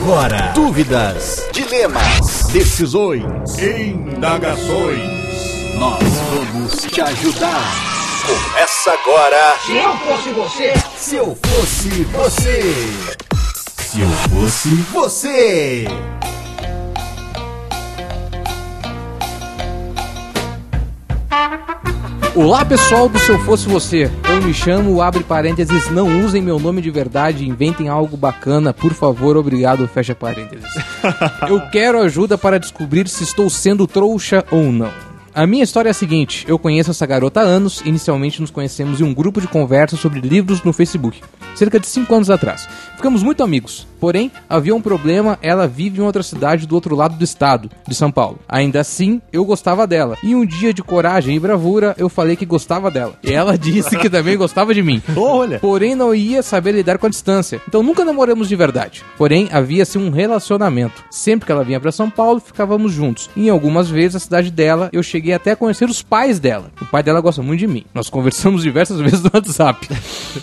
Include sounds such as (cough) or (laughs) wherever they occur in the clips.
agora. Dúvidas, dilemas, decisões, Indagações. nós vamos te ajudar. Começa agora. Se eu fosse você, Se eu fosse você. Se eu fosse você. Olá pessoal do Se Eu Fosse Você, eu me chamo, abre parênteses, não usem meu nome de verdade, inventem algo bacana, por favor, obrigado, fecha parênteses. (laughs) Eu quero ajuda para descobrir se estou sendo trouxa ou não. A minha história é a seguinte, eu conheço essa garota há anos, inicialmente nos conhecemos em um grupo de conversa sobre livros no Facebook, cerca de 5 anos atrás. Ficamos muito amigos, porém, havia um problema, ela vive em outra cidade do outro lado do estado, de São Paulo. Ainda assim, eu gostava dela, e um dia de coragem e bravura, eu falei que gostava dela. E ela (laughs) disse que também gostava de mim. Olha. Porém, não ia saber lidar com a distância. Então nunca namoramos de verdade. Porém, havia-se um relacionamento. Sempre que ela vinha pra São Paulo, ficávamos juntos. E em algumas vezes, a cidade dela, eu cheguei até a conhecer os pais dela. O pai dela gosta muito de mim. Nós conversamos diversas (laughs) vezes no WhatsApp.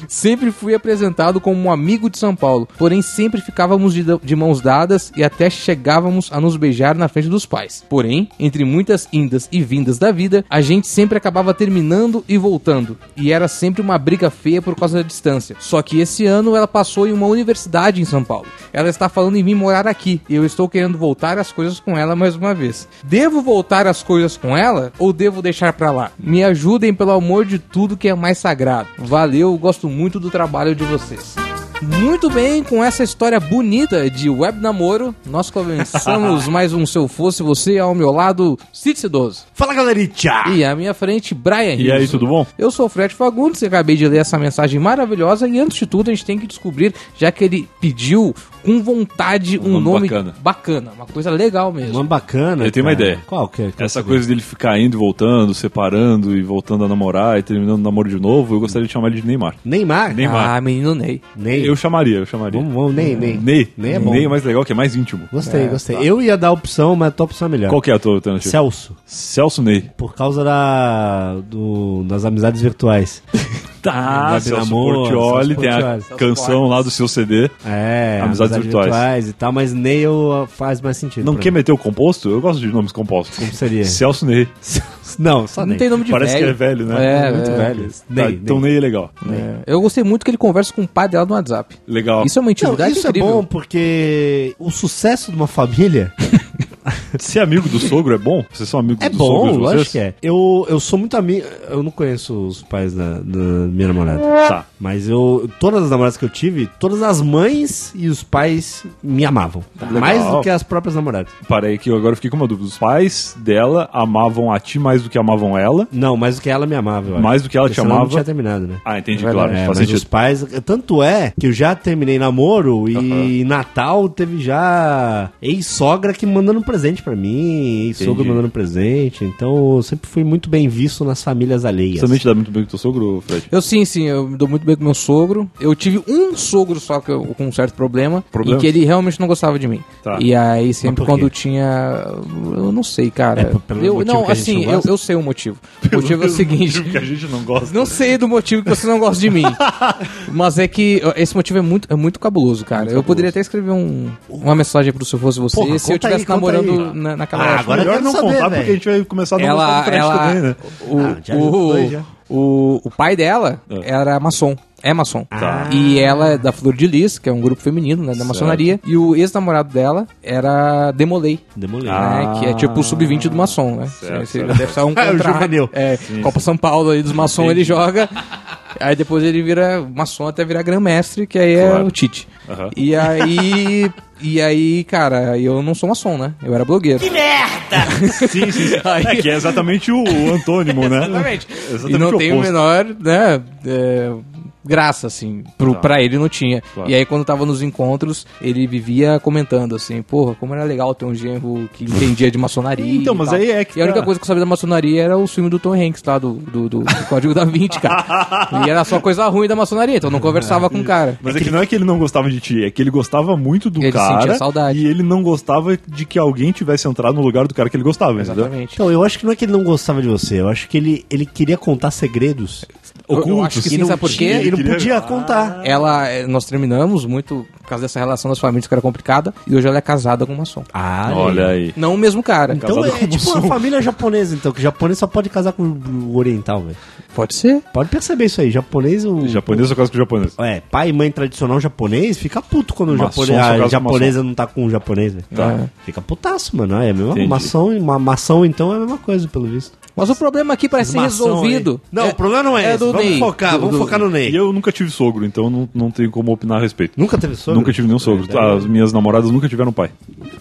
sempre fui apresentado como um amigo de São Paulo. Porém, sempre ficávamos de, de mãos dadas e até chegávamos a nos beijar na frente dos pais. Porém, entre muitas indas e vindas da vida, a gente sempre acabava terminando e voltando. E era sempre uma briga feia por causa da distância. Só que esse ano ela passou em uma universidade em São Paulo. Ela está falando em vir morar aqui. E eu estou querendo voltar as coisas com ela mais uma vez. Devo voltar as coisas com ela ou devo deixar pra lá? Me ajudem pelo amor de tudo que é mais sagrado. Valeu, gosto muito do trabalho de vocês. Muito bem, com essa história bonita de web namoro, nós começamos (laughs) mais um Se Eu Fosse Você ao meu lado, Cid Cidoso. Fala, galerinha! E à minha frente, Brian E aí, tudo bom? Eu sou o Fred Fagundes, acabei de ler essa mensagem maravilhosa e antes de tudo a gente tem que descobrir, já que ele pediu com vontade um, Um nome nome, bacana. bacana, uma coisa legal mesmo. Uma bacana. Eu tenho uma ideia. Qual que é? Qual Essa que é? coisa dele ficar indo e voltando, separando e voltando a namorar e terminando o namoro de novo, eu gostaria de chamar ele de Neymar. Neymar? Neymar. Ah, menino Ney. Ney. Eu chamaria, eu chamaria. Vamos, vamos, Ney, Ney. Ney. Ney é bom. Ney é mais legal, que é mais íntimo. Gostei, gostei. Eu ia dar a opção, mas a tua opção é melhor. Qual que é a tua alternativa? Celso. Celso Ney. Por causa da, do, das amizades virtuais. (laughs) Tá, Celso Portioli, Celso tem a canção lá do seu CD. É, Amizades virtuais. e tal, mas Neil faz mais sentido. Não quer mim. meter o composto? Eu gosto de nomes compostos. Como seria? Celso Ney. (laughs) Não, só Não Ney. tem nome de Parece velho. que é velho, né? É, Muito é. velho. Tá, Ney, então Ney. Ney é legal. É. Eu gostei muito que ele conversa com o pai dela no WhatsApp. Legal. Isso é uma Não, intimidade isso incrível. é bom porque o sucesso de uma família Ser amigo do sogro é bom? Vocês são amigos é do bom, sogro de lógico vocês? que é. Eu, eu sou muito amigo. Eu não conheço os pais da, da minha namorada. Tá. Mas eu. Todas as namoradas que eu tive, todas as mães e os pais me amavam. mais do que as próprias namoradas. Parei que eu agora fiquei com uma dúvida. Os pais dela amavam a ti mais do que amavam ela? Não, mais do que ela me amava. Mais do que ela te Porque senão amava? Não tinha terminado, né? Ah, entendi, É claro. É, faz sentido. os pais. Tanto é que eu já terminei namoro e em Natal teve já ex-sogra que mandando presente pra mim, ex-sogro Entendi. mandando presente. Então eu sempre fui muito bem visto nas famílias alheias. Você também te dá muito bem com teu sogro, Fred? Eu sim, sim, eu me dou muito bem com meu sogro. Eu tive um sogro só que eu, com um certo problema, Problema? e que ele realmente não gostava de mim. Tá. E aí sempre quando tinha, eu não sei, cara. É pelo eu, não, que a gente assim, não eu, gosta? eu sei o motivo. O motivo é o seguinte. que a gente não gosta. Não sei do motivo que você não gosta de mim. (laughs) mas é que esse motivo é muito, é muito cabuloso, cara. eu poderia até escrever um, uma mensagem pro Se Fosse Você Porra, se eu estivesse namorando aí. Na, naquela Ah, agora Melhor não saber, contar, velho. porque a gente vai começar a não ela, ela, também, né? o, Ah, o, já. o, o pai dela É. era maçom. É maçom. Tá. E ela é da Flor de Lis, que é um grupo feminino, né, da maçonaria. E o ex-namorado dela era Demolei, Demolei. Ah. né, que é tipo o sub-20 do maçom, né? Certo, certo. deve ser um (laughs) É, o contra... juvenil. É, Copa São Paulo aí dos maçom ele joga. Aí depois ele vira maçom até virar grã-mestre, que aí é Claro. o Tite. Aham. E aí... E aí, cara, eu não sou maçom, né? Eu era blogueiro. (laughs) Sim, sim, sim. É que é exatamente o, o antônimo, né? (laughs) Exatamente. Exatamente e não tem o menor, né, é, graça, assim. Pro, Tá. Pra ele não tinha. Claro. E aí, quando tava nos encontros, ele vivia comentando assim, porra, como era legal ter um genro que entendia de maçonaria. Então, e mas tal. aí é que E a única tá. coisa que eu sabia da maçonaria era o filme do Tom Hanks lá, do, do, do- do Código da Vinci, cara. (laughs) e era só coisa ruim da maçonaria, então eu não conversava com o cara. Mas é que não é que ele não gostava de ti, é que ele gostava muito do Ele cara sentia saudade. e ele não gostava de que alguém tivesse entrado no lugar do cara que ele gostava, entendeu? Exatamente. Então, eu acho que não é que ele não gostava de você, eu acho que ele, ele queria contar segredos Eu- eu Ocultos. acho que E sim, não sabe por tinha- quê? E não queria- podia contar. Ela, eh, nós terminamos muito por causa dessa relação das famílias que era complicada, e hoje ela é casada com uma som. Ah, Olha aí. Não o mesmo cara. Então é com tipo uma família japonesa, então, que japonês só pode casar com o oriental, velho. Pode ser. Pode perceber isso aí, japonês, o... Japonês ou quase que japonês? É, pai e mãe tradicional japonês fica puto quando o Maçom japonês, só a casa com japonesa não tá com o japonês, velho. Tá. Fica putaço, mano. É a mesma maçã, uma maçã então é a mesma coisa, pelo visto. Mas o problema aqui parece ser Maçom resolvido. aí. Não, o problema não é, esse. do Vamos Ney. focar, Do- vamos do- focar no Ney. E eu nunca tive sogro, então não, não tenho como opinar a respeito. Nunca teve sogro? Nunca tive nenhum sogro. É, As minhas namoradas nunca tiveram pai.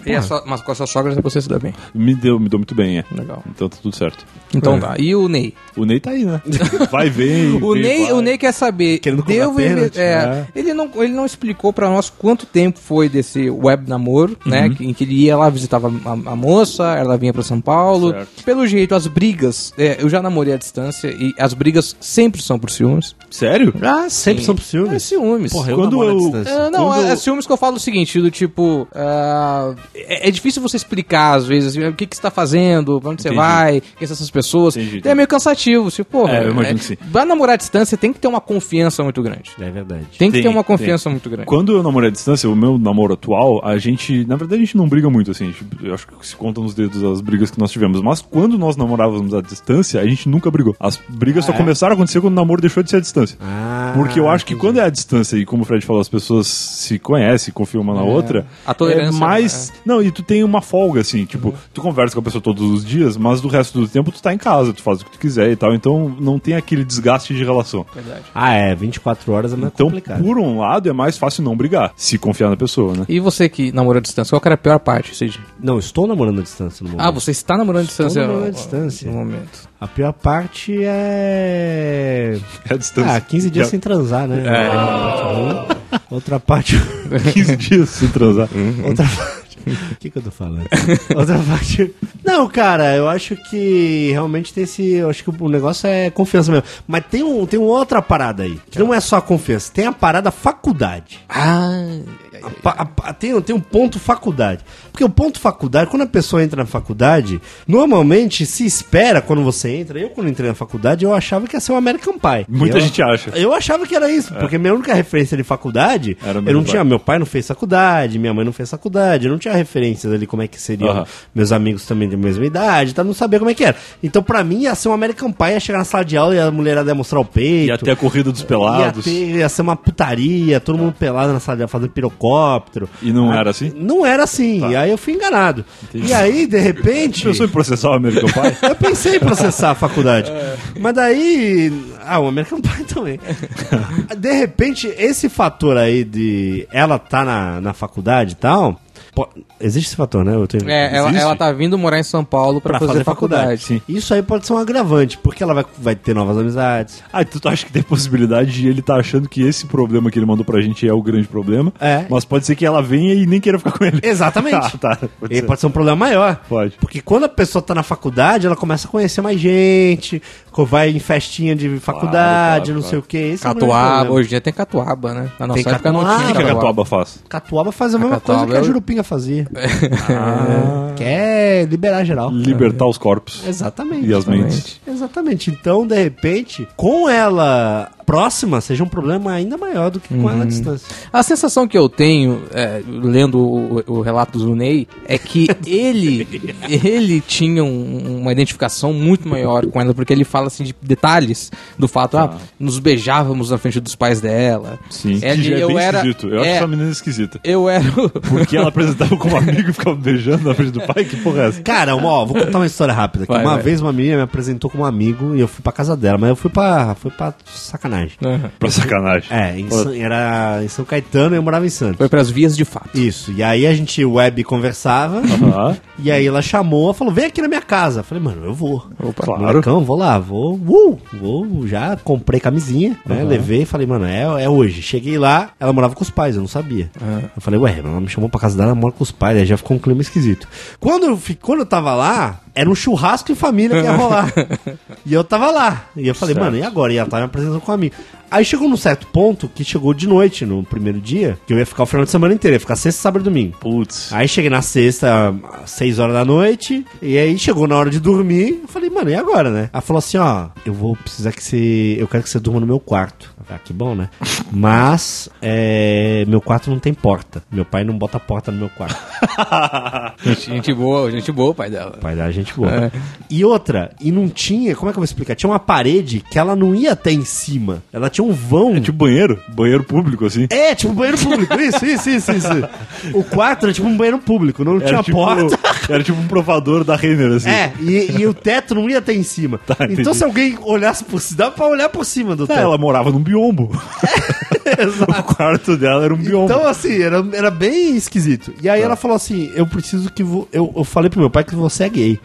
E a sua- mas com a sua sogra você se dá bem. Me deu, me deu muito bem, é. Legal. Então tá tudo certo. Então É. tá. E o Ney? O Ney tá aí, né? (laughs) Vai, vem. O vem, Ney, vai. o Ney quer saber. Querendo cobrar deu pênalti, é, né? ele, não, ele não explicou pra nós quanto tempo foi desse web namoro, né? que- Em que ele ia lá, visitava a, a moça, ela vinha pra São Paulo. Certo. Pelo jeito, as brigas. é, eu já namorei à distância e as brigas sempre são por ciúmes. Sério? Ah, Sempre são por É ciúmes. ciúmes. Porra, eu Quando namoro à eu- distância. Ah, não, Quando- é, é ciúmes que eu falo o seguinte, do tipo, ah, é, é difícil você explicar às vezes assim, o que, que você tá fazendo, pra onde você Entendi. vai, quem são essas pessoas. Entendi, É meio cansativo, tipo, porra, É, eu imagino que sim. Vai namorar à distância, tem que ter uma confiança muito grande. É verdade. Tem que Tem, ter uma tem. confiança muito grande. Quando eu namorei à distância, o meu namoro atual, a gente. Na verdade, a gente não briga muito, assim. gente- eu acho que se conta nos dedos as brigas que nós tivemos. Mas quando nós namorávamos à distância, a gente nunca brigou. As brigas só começaram a acontecer quando o namoro deixou de ser à distância. Ah, Porque eu acho que quando é à distância, e como o Fred falou, as pessoas se conhecem, confiam uma na outra. A tolerância, É mais. Não, e tu tem uma folga, assim. Tipo, tu conversa com a pessoa todos os dias, mas do resto do tempo tu tá em casa, tu faz o que tu quiser e tal. Então não tem aquele desgaste de relação. Verdade. Ah, é, 24 horas é mais Então, complicado. por um lado, é mais fácil não brigar, se confiar na pessoa, né? E você que namorou à distância, qual que era a pior parte, Cid? Não, estou namorando à distância no momento. Ah, você está namorando à distância? namorando à distância. No momento. A pior parte é... É a distância. Ah, 15 dias É. sem transar, né? É. Outra parte... (laughs) 15 dias sem transar. Outra parte... O que, que eu tô falando? Outra parte. Não, cara, eu acho que realmente tem esse. Eu acho que o negócio é confiança mesmo. Mas tem, um, tem uma outra parada aí. Que não é só a confiança, tem a parada faculdade. Ah, Tem, tem um ponto faculdade. Porque o ponto faculdade, quando a pessoa entra na faculdade, normalmente se espera quando você entra. Eu, quando entrei na faculdade, eu achava que ia ser um American Pie. Muita Eu- gente acha. Eu achava que era isso, porque minha única referência de faculdade, Era o eu não American tinha, meu pai não fez faculdade, minha mãe não fez faculdade, eu não tinha referências ali como é que seriam Aham. meus amigos também de mesma idade, tá? Não sabia como é que era. Então pra mim ia ser um American Pie, ia chegar na sala de aula e a mulherada ia mostrar o peito. E até a corrida dos pelados. Ia, ter- ia ser uma putaria, todo mundo pelado na sala de aula fazendo pirocóptero. E não Aí- era assim? Não era assim, e aí eu fui enganado. E aí, de repente... (laughs) Pensou em processar o American Pie? (laughs) Eu pensei em processar a faculdade. (laughs) Mas daí. Ah, o American Pie também. De repente, esse fator aí de ela tá na, na faculdade e tal. Existe esse fator, né? Eu tenho... é, ela, ela tá vindo morar em São Paulo pra, Pra fazer, faculdade. Sim. Isso aí pode ser um agravante, porque ela vai, vai ter novas amizades. Ah, tu tu acha que tem possibilidade de ele tá achando que esse problema que ele mandou pra gente é o grande problema? É. Mas pode ser que ela venha e nem queira ficar com ele. Exatamente. (laughs) Ah, tá. Pode E ser. pode ser um problema maior. Pode. Porque quando a pessoa tá na faculdade, ela começa a conhecer mais gente, vai em festinha de faculdade, claro, não claro. sei o que. Esse é o Catuaba, hoje em dia tem catuaba, né? Na nossa Tem época não catuaba. tinha O que que a catuaba. Catuaba faz? Catuaba faz a mesma Catuaba coisa que a é o- Jurupinga fazia. (laughs) Ah, quer liberar geral. Libertar os corpos. Exatamente. E as mentes. Exatamente. Então, de repente, com ela próxima, seja um problema ainda maior do que com Uhum. ela à distância. A sensação que eu tenho, é, lendo o, o relato do Zunei, é que (laughs) ele ele tinha um- uma identificação muito maior com ela, porque ele fala assim de detalhes do fato, ah, nos beijávamos na frente dos pais dela. Sim. Que já é eu bem era- esquisito. Eu acho é. essa menina esquisita. Eu era. (laughs) Porque ela apresentava como (laughs) amigo e ficava beijando na frente do pai? Que porra é essa? Cara, uma, ó, vou contar uma história rápida. Vai, uma vai. vez uma menina me apresentou como amigo e eu fui pra casa dela, mas eu fui pra, fui pra sacanagem. Pra sacanagem. É, em era em São Caetano e eu morava em Santos. Foi pras vias de fato. Isso, e aí a gente web conversava, Aham. e aí ela chamou, falou, vem aqui na minha casa. Eu falei, mano, eu vou. Opa. Claro. Molecão, vou lá, vou, uh, vou, já comprei camisinha, né, levei, falei, mano, é, é hoje. Cheguei lá, ela morava com os pais, eu não sabia. Eu falei, ué, ela me chamou pra casa dela, ela mora com os pais, aí já ficou um clima esquisito. Quando eu, quando eu tava lá, era um churrasco em família que ia rolar. (laughs) e eu tava lá, e eu falei, Certo. mano, e agora? E ela tava me apresentando com um amigo. Dormir. Aí chegou num certo ponto que chegou de noite no primeiro dia, que eu ia ficar o final de semana inteiro, ia ficar sexta, sábado e domingo. Putz. Aí cheguei na sexta, às 6 horas da noite, e aí chegou na hora de dormir, eu falei, mano, e agora, né? Ela falou assim, ó, eu vou precisar que você, eu quero que você durma no meu quarto. Ah, que bom, né? Mas, é, meu quarto não tem porta. Meu pai não bota porta no meu quarto. (laughs) Gente, gente boa, gente boa, o pai dela. Pai da gente boa. E outra, e não tinha, como é que eu vou explicar? Tinha uma parede que ela não ia até em cima. Ela tinha um vão. É tipo banheiro, banheiro público, assim. É, tipo um banheiro público. Isso, isso, isso, isso. O quarto era tipo um banheiro público, não tinha tipo, porta. (laughs) era tipo um provador da Renner, assim. É, e, e o teto não ia até em cima. Tá, entendi. então se alguém olhasse por cima, dava pra olhar por cima do É, teto. ela morava num biombo. (laughs) Exato. o quarto dela era um biombo. Então, assim, era, era bem esquisito. E aí ela falou assim: eu preciso que. vo- Eu, eu falei pro meu pai que você é gay.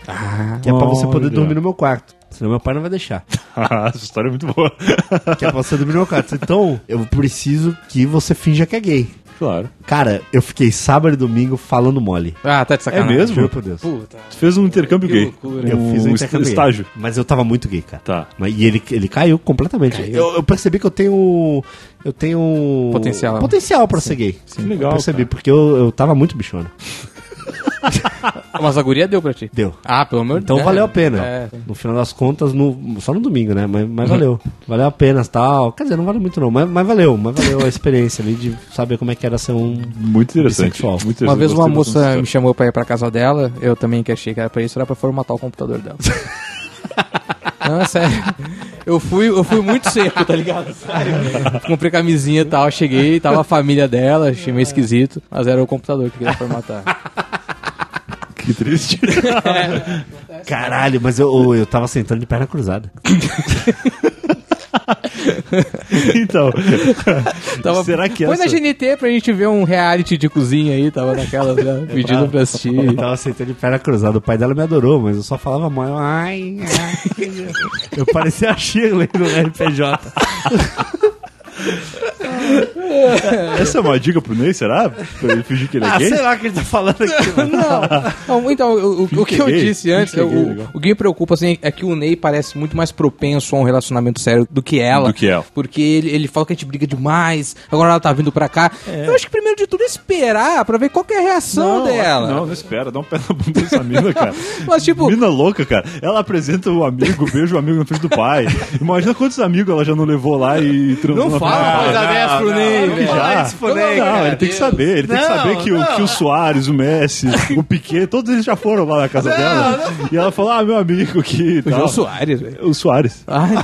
que é pra você poder olha. dormir no meu quarto. Senão meu pai não vai deixar. (laughs) Essa história é muito boa. Que é pra você dormir no meu quarto. Então, eu preciso que você finja que é gay. Claro. Cara, eu fiquei sábado e domingo falando mole. Ah, tá de sacanagem. É mesmo? Juro por Deus. Puta. Tu fez um intercâmbio Que gay. loucura. Eu Um fiz um intercâmbio gay. estágio. Mas eu tava muito gay, cara. Tá. Mas, e ele, ele caiu completamente. Eu, eu percebi que eu tenho. Eu tenho. Potencial. Potencial pra ser gay. Que legal, Eu percebi, cara. porque eu, eu tava muito bichona. (laughs) Mas a guria deu pra ti. Deu. Ah, pelo amor de Então Deus. valeu a pena. É. No final das contas, no, só no domingo, né? Mas, mas valeu. Valeu a pena tal. Quer dizer, não valeu muito não, mas, mas valeu. Mas valeu a experiência ali de saber como é que era ser um. Muito interessante. Bissexual. Muito interessante. Uma vez uma moça me chamou pra ir pra casa dela, eu também que achei que era pra isso, era pra formatar o computador dela. (laughs) Não, é sério. Eu fui, eu fui muito seco, tá ligado? Sério. Comprei camisinha e tal, cheguei, tava a família dela, achei meio esquisito, mas era o computador que queria formatar. Que triste. (laughs) Caralho, mas eu, eu tava sentando de perna cruzada. (laughs) então. Tava, será que Foi essa... na GNT pra gente ver um reality de cozinha aí, tava naquela, né, pedindo pra assistir. Eu tava sentando de perna cruzada. O pai dela me adorou, mas eu só falava mal. Eu, Ai, ai. Eu parecia a Shirley no RPG. (laughs) (laughs) Essa é uma dica pro Ney, será? Pra ele fingir que ele é Ah, gay? sei lá o que ele tá falando aqui. (laughs) mano. Não, então, o, o- o que eu gay. disse antes, é o, o que me preocupa assim, é que o Ney parece muito mais propenso a um relacionamento sério do que ela. Do que ela. Porque ele, ele fala que a gente briga demais, agora ela tá vindo pra cá. Eu acho que primeiro de tudo é esperar pra ver qual que é a reação dela. Não, não espera, dá um pé na bunda dessa mina, cara. (laughs) Mas, tipo- Mina louca, cara. Ela apresenta o amigo, beija o amigo na frente do pai. Imagina quantos amigos ela já não levou lá e Não fala coisa pai. dessa pro Ney, Claro que velho. já. Não, cara. ele tem que saber. Ele tem que Não, saber que, o, que o Soares, o Messi, o Piquet, todos eles já foram lá na casa dela. E ela falou, ah, meu amigo aqui e O Jô tal. Soares, velho. O Soares. Ai,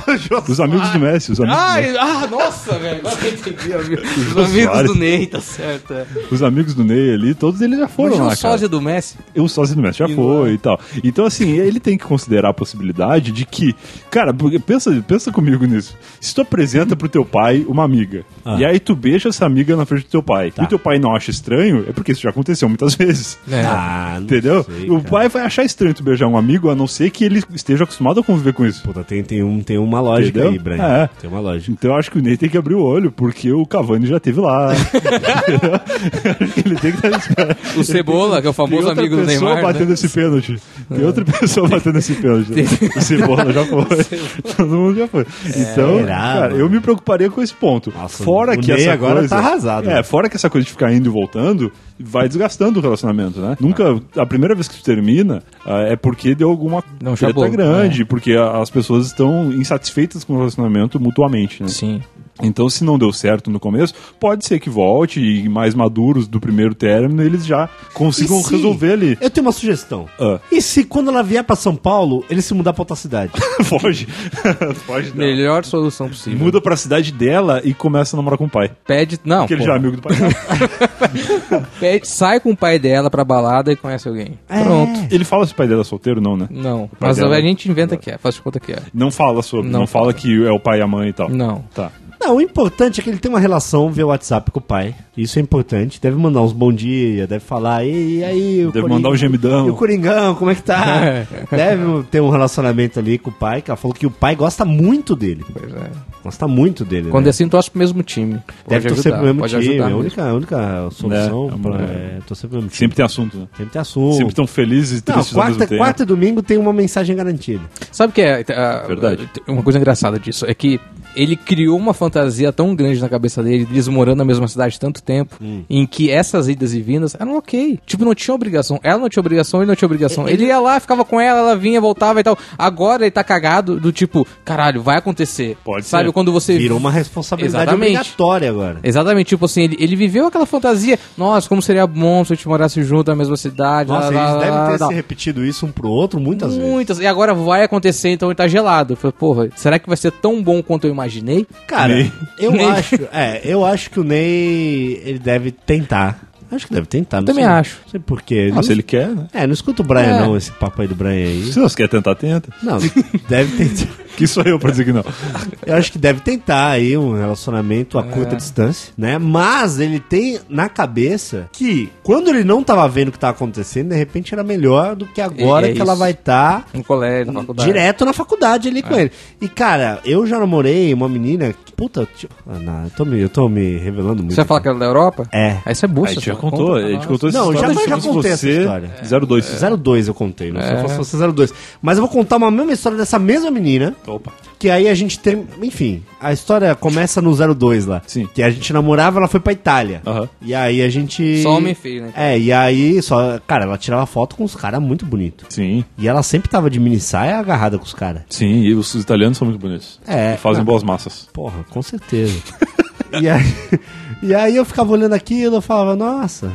Os amigos do Messi. Os amigos, do Messi. ai, ah, nossa, velho. Agora eu entendi, amigo. (laughs) Os amigos Soares. do Ney, tá certo. É. Os amigos do Ney ali, todos eles já foram Hoje lá, o cara. sósia do Messi. o sócio do Messi já E foi não. e tal. Então, assim, ele tem que considerar a possibilidade de que, cara, pensa, pensa comigo nisso. Se tu apresenta pro teu pai uma amiga, Ah. e aí tu beija essa amiga na frente do teu pai, Tá. e o teu pai não acha estranho, é porque isso já aconteceu muitas vezes. É. (laughs) Ah, Entendeu? sei, o pai vai achar estranho tu beijar um amigo, a não ser que ele esteja acostumado a conviver com isso. Puta, tem, tem, um, tem uma lógica Entendeu? aí, Brian. É. Tem uma lógica. Então eu acho que o Ney tem que abrir o olho, porque o Cavani já teve lá. (laughs) Ele tem que estar O Cebola, que é o Tem famoso outra amigo do pessoa Neymar. batendo né? esse pênalti. Tem outra pessoa batendo esse pênalti. O Cebola já foi. (laughs) Todo mundo já foi. Então, Será, cara, eu me preocuparia com esse ponto. Nossa, fora que Ney essa agora coisa, tá arrasado, É, né? fora que essa coisa de ficar indo e voltando vai desgastando o relacionamento, né? Nunca a primeira vez que tu termina ah, é porque deu alguma Não, treta grande, porque a- as pessoas estão insatisfeitas com o relacionamento mutuamente, né? Sim. Então, se não deu certo no começo, pode ser que volte e mais maduros do primeiro término eles já consigam se- resolver ali. Eu tenho uma sugestão. Ah. E se quando ela vier pra São Paulo, ele se mudar pra outra cidade? (laughs) Foge. (laughs) Foge dela. Melhor solução possível. Muda pra cidade dela e começa a namorar com o pai. Pede. Não. Porque ele já é amigo do pai. (laughs) Pede- sai com o pai dela pra balada e conhece alguém. Pronto. ele fala se o pai dela é solteiro, não, né? Não. Mas dela- a gente inventa que é, faz de conta que é. Não fala sobre, não, Não fala. fala. que é o pai e a mãe e tal. Não. Tá. Não, o importante é que ele tem uma relação via WhatsApp com o pai. Isso é importante. Deve mandar uns bom dia, deve falar, e, e aí, o Deve Coring- mandar um gemidão. E o Coringão, como é que tá? (laughs) deve ter um relacionamento ali com o pai, que ela falou que o pai gosta muito dele. Pois é. Gosta muito dele. Quando né? é assim, torce pro mesmo time. Deve Pode torcer ajudar, pro mesmo pode time. ajudar É a única, a única solução É, pra, é. é, torcer pro mesmo time. Sempre tem assunto, né? Sempre tem assunto. Sempre estão felizes e Não, tristes ao mesmo quarta, tempo. e domingo tem uma mensagem garantida. Sabe o que é? ah, Verdade. Uma coisa engraçada disso é que ele criou uma fantasia tão grande na cabeça dele, eles morando na mesma cidade tanto tempo, em que essas idas e vindas eram ok. Tipo, não tinha obrigação. Ela não tinha obrigação, ele não tinha obrigação. Ele, ia lá, ficava com ela, ela vinha, voltava e tal. Agora ele tá cagado do tipo, caralho, vai acontecer. Pode Sabe, ser. quando você Virou uma responsabilidade Exatamente. obrigatória agora. Exatamente, tipo assim, ele, ele viveu aquela fantasia. Nossa, como seria bom se a gente morasse junto na mesma cidade. Nossa, lá, eles lá, devem lá, ter se repetido isso um pro outro muitas vezes. Muitas. E agora vai acontecer, então ele tá gelado. Eu falei, porra, será que vai ser tão bom quanto eu imaginei? Cara, Ney. eu Ney. acho, é, eu acho que o Ney ele deve tentar. Acho que deve tentar, não Também sei. acho. Não sei porquê. Ah, não, se ele quer, né? É, não escuta o Brian É. não, esse papo aí do Brian aí. Se você quer tentar, tenta. Não, deve tentar. Que sou eu pra dizer que não. (laughs) Eu acho que deve tentar aí um relacionamento a É. curta distância, né? Mas ele tem na cabeça que quando ele não tava vendo o que tava acontecendo, de repente era melhor do que agora É que ela vai estar No colégio, na faculdade. direto na faculdade ali com ele. E cara, eu já namorei uma menina que, puta, tio, ah, não, eu tô me, eu tô me revelando muito. Você vai falar que era da Europa? É. Aí você é A bucha. gente já contou, Conta a gente contou essa Não, história. já- já Se contei você, essa história. 02. 02 eu contei, não É. se fosse 02. Mas eu vou contar uma mesma história dessa mesma menina, Opa. Que aí a gente tem, enfim, a história começa no 02 lá. Sim. Que a gente namorava, ela foi pra Itália. Aham. E aí a gente Só homem feio, né? É, e aí só, cara, ela tirava foto com os caras muito bonitos. Sim, E ela sempre tava de mini saia agarrada com os caras. sim. E os italianos são muito bonitos. É. E fazem boas massas. Porra, com certeza. (laughs) e, aí, e aí eu ficava olhando aquilo, eu falava, nossa,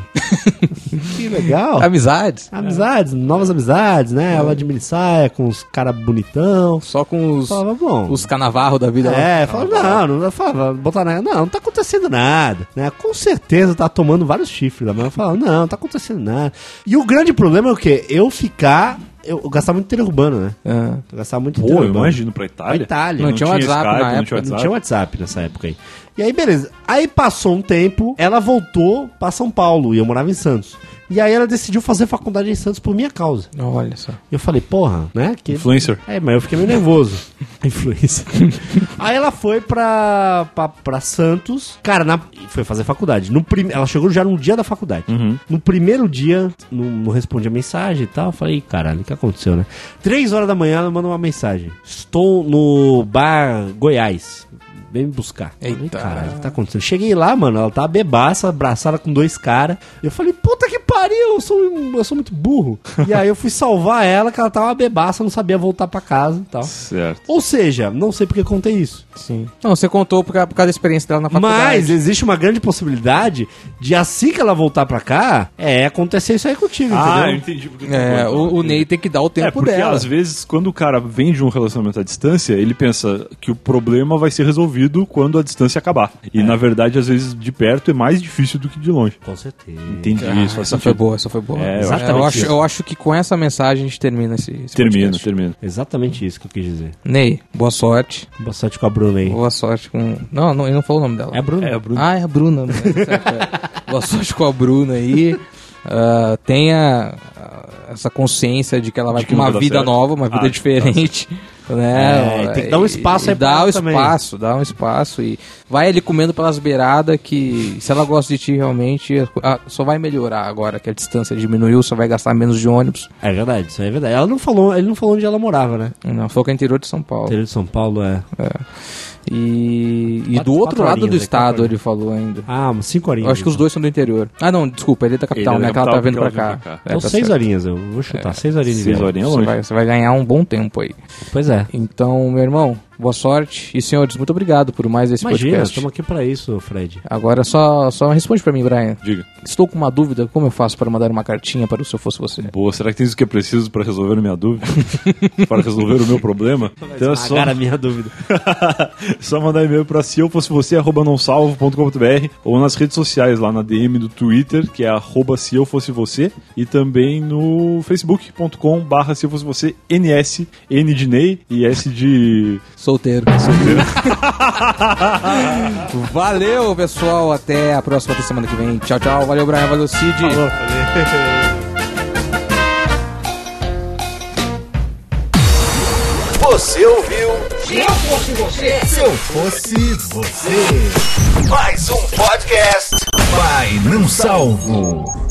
que legal. Amizades. Amizades, novas amizades, né? Ela de mini saia, com os caras bonitão. Só com os, Falava, bom. Os canavarros da vida. lá. É, falava, não, não, eu falava, botar na, não, não tá acontecendo nada, né? Com certeza tá tomando vários chifres lá, mas eu falava, não, não tá acontecendo nada. E o grande problema é o quê? Eu ficar, eu, eu gastava muito interurbano, né? Ah. Eu gastava muito Pô, eu imagino pra Pra Itália. Itália. Não tinha WhatsApp na não época, tinha Não WhatsApp. tinha WhatsApp nessa época aí. E aí, beleza. Aí passou um tempo, ela voltou pra São Paulo e eu morava em Santos. E aí ela decidiu fazer faculdade em Santos por minha causa. Olha só. E eu falei, porra, né? Que... Influencer. É, mas eu fiquei meio nervoso. (laughs) Influência. (laughs) aí ela foi pra, pra, pra Santos. Cara, na... foi fazer faculdade. No prim... Ela chegou já no dia da faculdade. Uhum. No primeiro dia, não, não respondi a mensagem e tal. Eu falei, caralho, que aconteceu, né? Três horas da manhã ela mandou uma mensagem. Estou no bar Goiás. Vem me buscar. Falei, Eita. caralho, o que tá acontecendo? Cheguei lá, mano, ela tava bebaça, abraçada com dois caras. Eu falei, puta que pariu, eu sou, um- eu sou muito burro. e aí eu fui salvar ela, que ela tava bebaça, não sabia voltar pra casa e tal. Certo. Ou seja, não sei porque contei isso. Sim. Não, você contou por causa, por causa da experiência dela na faculdade. Mas existe uma grande possibilidade de assim que ela voltar pra cá, é acontecer isso aí contigo, Ah, eu entendeu? entendi porque tá É, falando. o, o Ney tem que dar o É, tempo porque dela. às vezes, quando o cara vem de um relacionamento à distância, ele pensa que o problema vai ser resolvido quando a distância acabar. E na verdade, às vezes, de perto é mais difícil do que de longe. Com certeza. Entendi Ah, isso. essa foi. Boa, essa foi boa. É, eu eu, acho- eu, acho, que com essa mensagem a gente termina esse, esse Termino, podcast. termino. Exatamente isso que eu quis dizer. Ney, boa sorte. Boa sorte com a Bruna aí. Boa sorte com. Não, não, ele não falou o nome dela. É a Bruna? É, a Bruna. Ah, é a Bruna. né? Certo, é. (laughs) Boa sorte com a Bruna aí. Ah, tenha ah, essa consciência de que ela vai pra uma vida certo. nova, uma vida Ah, diferente. Né? É, tem que dar um espaço e, aí pra dá ela o também. espaço, dá um espaço e vai ali comendo pelas beiradas que se ela gosta de ti realmente, ah, só vai melhorar agora que a distância diminuiu, só vai gastar menos de ônibus. É verdade, isso aí é verdade. Ela não falou, ele não falou onde ela morava, né? Não, foi que é interior de São Paulo. Interior de São Paulo é. E, e Quatro- do outro lado do né? estado ele falou ainda. Ah, umas cinco horinhas. Eu acho que os dois são do interior. Ah, não, desculpa, ele é da capital, Ele é né? da Que ela tá capital vindo pra cá. pra cá. É, Então tá seis certo. horinhas, eu vou chutar. Seis horinhas de Seis horinhas é Você longe. vai, você vai ganhar um bom tempo aí. Pois é. Então, meu irmão, boa sorte. E senhores, muito obrigado por mais esse Imagina, podcast. estamos aqui pra isso, Fred. Agora só, só responde pra mim, Brian. Diga. Estou com uma dúvida, como eu faço para mandar uma cartinha para o Se Eu Fosse Você? Boa, será que tem isso que é preciso para resolver a minha dúvida? (laughs) para resolver o meu problema? Então é só, a minha dúvida. (laughs) só mandar e-mail para se eu fosse você, arroba nãosalvo.com.br ou nas redes sociais, lá na DM do Twitter, que é arroba se eu fosse você, e também no facebook.com barra se eu fosse você, NS, N de Ney e S de... Solteiro. (laughs) Valeu, pessoal. Até a próxima até semana que vem. Tchau, tchau. Valeu, Brian. Valeu, Cid. Você ouviu? Se eu fosse você, Se eu fosse você. Mais um podcast. Vai não salvo.